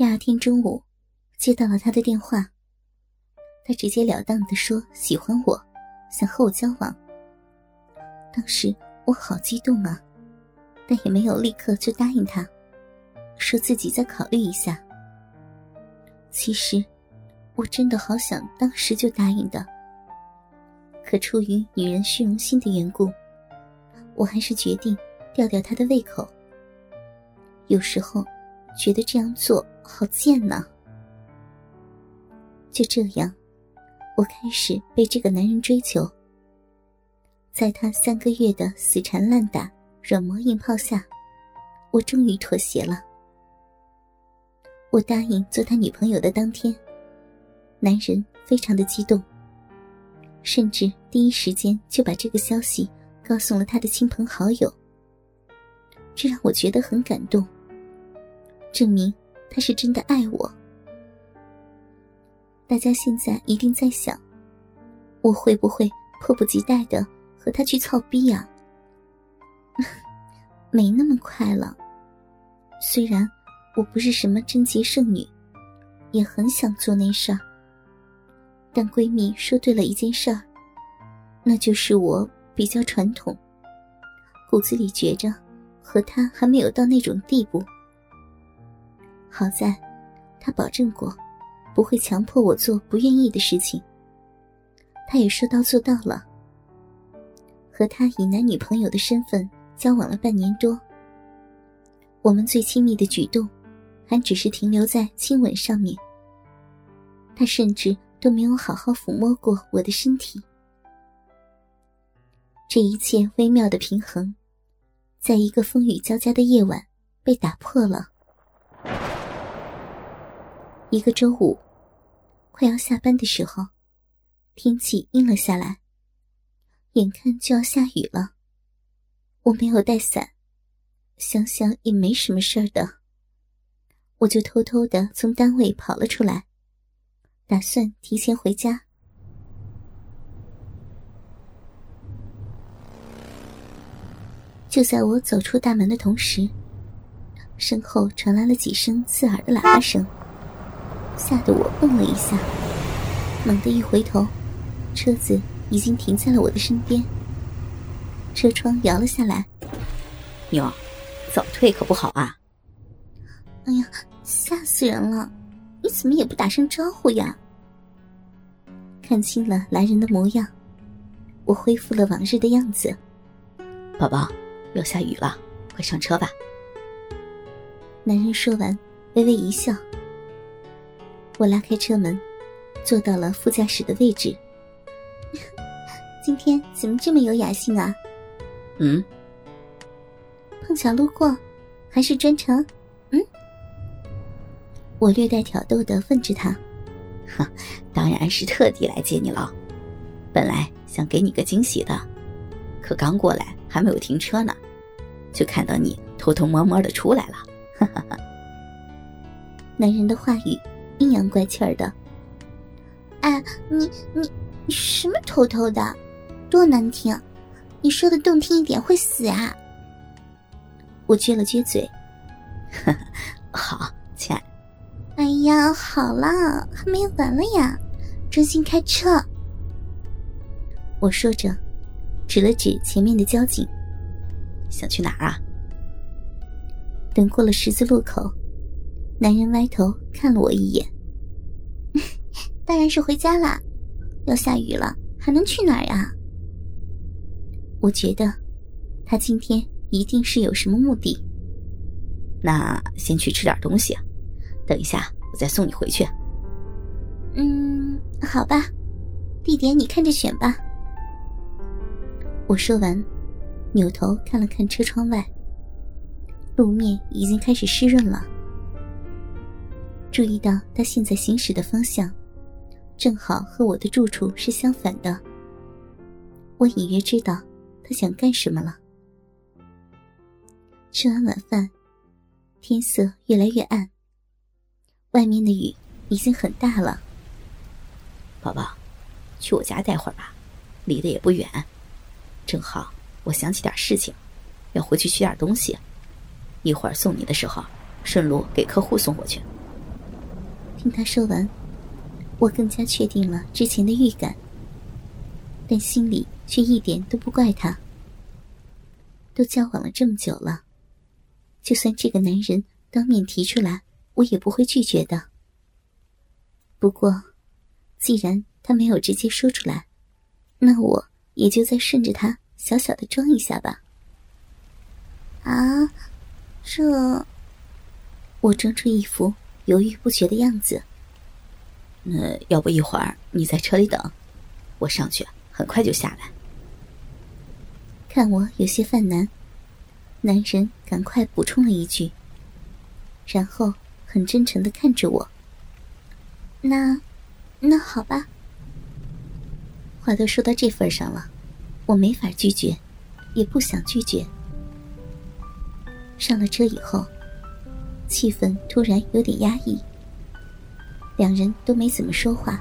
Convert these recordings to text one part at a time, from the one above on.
第二天中午，接到了他的电话。他直截了当的说喜欢我，想和我交往。当时我好激动啊，但也没有立刻就答应他，说自己再考虑一下。其实，我真的好想当时就答应的，可出于女人虚荣心的缘故，我还是决定吊吊他的胃口。有时候，觉得这样做。好贱呐！就这样，我开始被这个男人追求。在他三个月的死缠烂打、软磨硬泡下，我终于妥协了。我答应做他女朋友的当天，男人非常的激动，甚至第一时间就把这个消息告诉了他的亲朋好友。这让我觉得很感动，证明。他是真的爱我。大家现在一定在想，我会不会迫不及待的和他去操逼呀？没那么快了。虽然我不是什么贞洁圣女，也很想做那事儿。但闺蜜说对了一件事儿，那就是我比较传统，骨子里觉着和他还没有到那种地步。好在，他保证过，不会强迫我做不愿意的事情。他也说到做到了。和他以男女朋友的身份交往了半年多，我们最亲密的举动，还只是停留在亲吻上面。他甚至都没有好好抚摸过我的身体。这一切微妙的平衡，在一个风雨交加的夜晚被打破了。一个周五，快要下班的时候，天气阴了下来，眼看就要下雨了。我没有带伞，想想也没什么事儿的，我就偷偷的从单位跑了出来，打算提前回家。就在我走出大门的同时，身后传来了几声刺耳的喇叭声。吓得我愣了一下，猛地一回头，车子已经停在了我的身边。车窗摇了下来，妞，早退可不好啊！哎呀，吓死人了！你怎么也不打声招呼呀？看清了来人的模样，我恢复了往日的样子。宝宝，要下雨了，快上车吧。男人说完，微微一笑。我拉开车门，坐到了副驾驶的位置。今天怎么这么有雅兴啊？嗯？碰巧路过，还是专程？嗯？我略带挑逗的问着他。哈，当然是特地来接你了。本来想给你个惊喜的，可刚过来还没有停车呢，就看到你偷偷摸摸的出来了。哈哈哈。男人的话语。阴阳怪气儿的，哎，你你你什么偷偷的，多难听！你说的动听一点会死啊！我撅了撅嘴，好，亲爱。哎呀，好了，还没完了呀，专心开车。我说着，指了指前面的交警，想去哪儿啊？等过了十字路口。男人歪头看了我一眼，当然是回家啦。要下雨了，还能去哪儿呀？我觉得他今天一定是有什么目的。那先去吃点东西，等一下我再送你回去。嗯，好吧，地点你看着选吧。我说完，扭头看了看车窗外，路面已经开始湿润了。注意到他现在行驶的方向，正好和我的住处是相反的。我隐约知道他想干什么了。吃完晚饭，天色越来越暗，外面的雨已经很大了。宝宝，去我家待会儿吧，离得也不远。正好我想起点事情，要回去取点东西，一会儿送你的时候，顺路给客户送过去。听他说完，我更加确定了之前的预感，但心里却一点都不怪他。都交往了这么久了，就算这个男人当面提出来，我也不会拒绝的。不过，既然他没有直接说出来，那我也就再顺着他小小的装一下吧。啊，这……我装出一副犹豫不决的样子。那要不一会儿你在车里等，我上去，很快就下来。看我有些犯难，男人赶快补充了一句，然后很真诚的看着我。那，那好吧。话都说到这份上了，我没法拒绝，也不想拒绝。上了车以后，气氛突然有点压抑，两人都没怎么说话。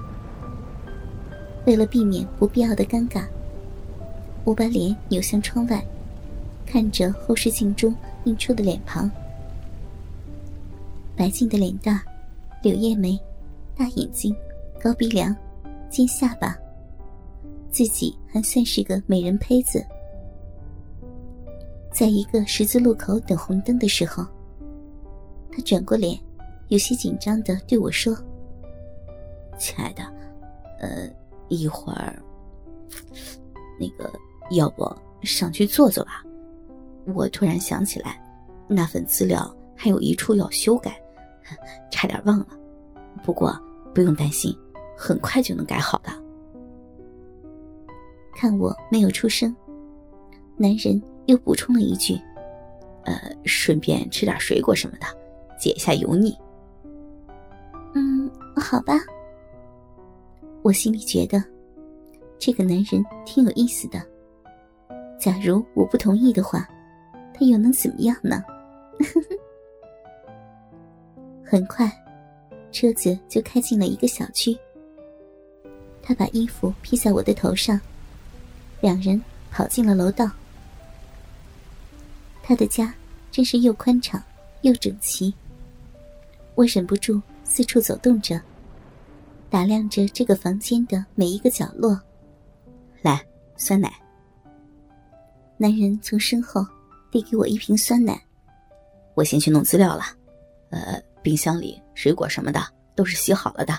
为了避免不必要的尴尬。我把脸扭向窗外，看着后视镜中映出的脸庞。白净的脸蛋，柳叶眉，大眼睛，高鼻梁，尖下巴，自己还算是个美人胚子。在一个十字路口等红灯的时候，他转过脸，有些紧张的对我说：“亲爱的，呃，一会儿，那个。”要不上去坐坐吧？我突然想起来，那份资料还有一处要修改，差点忘了。不过不用担心，很快就能改好的。看我没有出声，男人又补充了一句：“呃，顺便吃点水果什么的，解下油腻。”嗯，好吧。我心里觉得，这个男人挺有意思的。假如我不同意的话，他又能怎么样呢？很快，车子就开进了一个小区。他把衣服披在我的头上，两人跑进了楼道。他的家真是又宽敞又整齐。我忍不住四处走动着，打量着这个房间的每一个角落。来，酸奶。男人从身后递给我一瓶酸奶，我先去弄资料了。呃，冰箱里水果什么的都是洗好了的，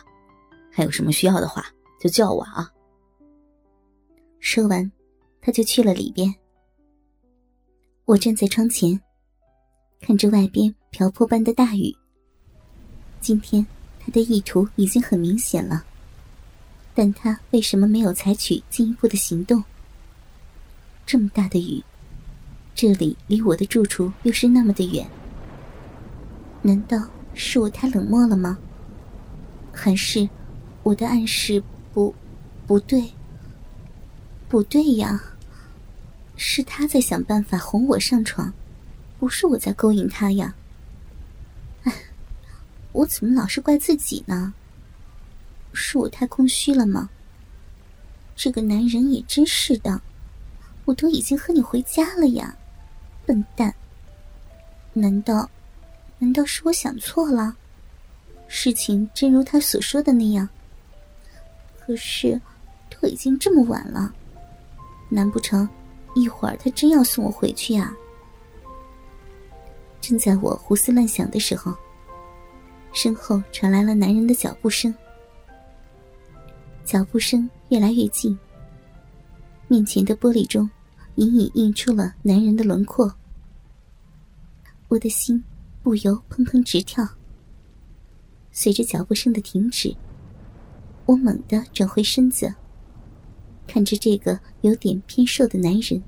还有什么需要的话就叫我啊。说完，他就去了里边。我站在窗前，看着外边瓢泼般的大雨。今天他的意图已经很明显了，但他为什么没有采取进一步的行动？这么大的雨，这里离我的住处又是那么的远，难道是我太冷漠了吗？还是我的暗示不不对？不对呀，是他在想办法哄我上床，不是我在勾引他呀。我怎么老是怪自己呢？是我太空虚了吗？这个男人也真是的。我都已经和你回家了呀，笨蛋！难道，难道是我想错了？事情真如他所说的那样？可是，都已经这么晚了，难不成一会儿他真要送我回去呀？正在我胡思乱想的时候，身后传来了男人的脚步声，脚步声越来越近，面前的玻璃中。隐隐映出了男人的轮廓，我的心不由砰砰直跳。随着脚步声的停止，我猛地转回身子，看着这个有点偏瘦的男人。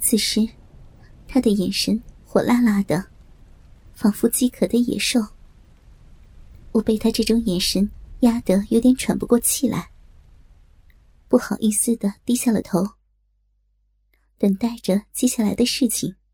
此时，他的眼神火辣辣的，仿佛饥渴的野兽。我被他这种眼神压得有点喘不过气来，不好意思的低下了头。等待着接下来的事情。